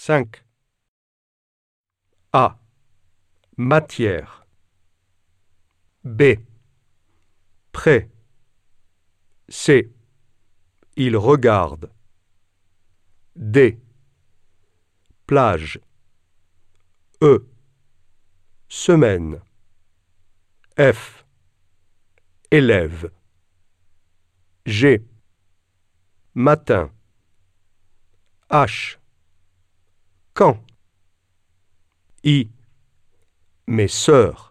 5. A. Matière. B. Prêt. C. Il regarde. D. Plage. E. Semaine. F. Élève. G. Matin. H. Quand? I. Mes sœurs.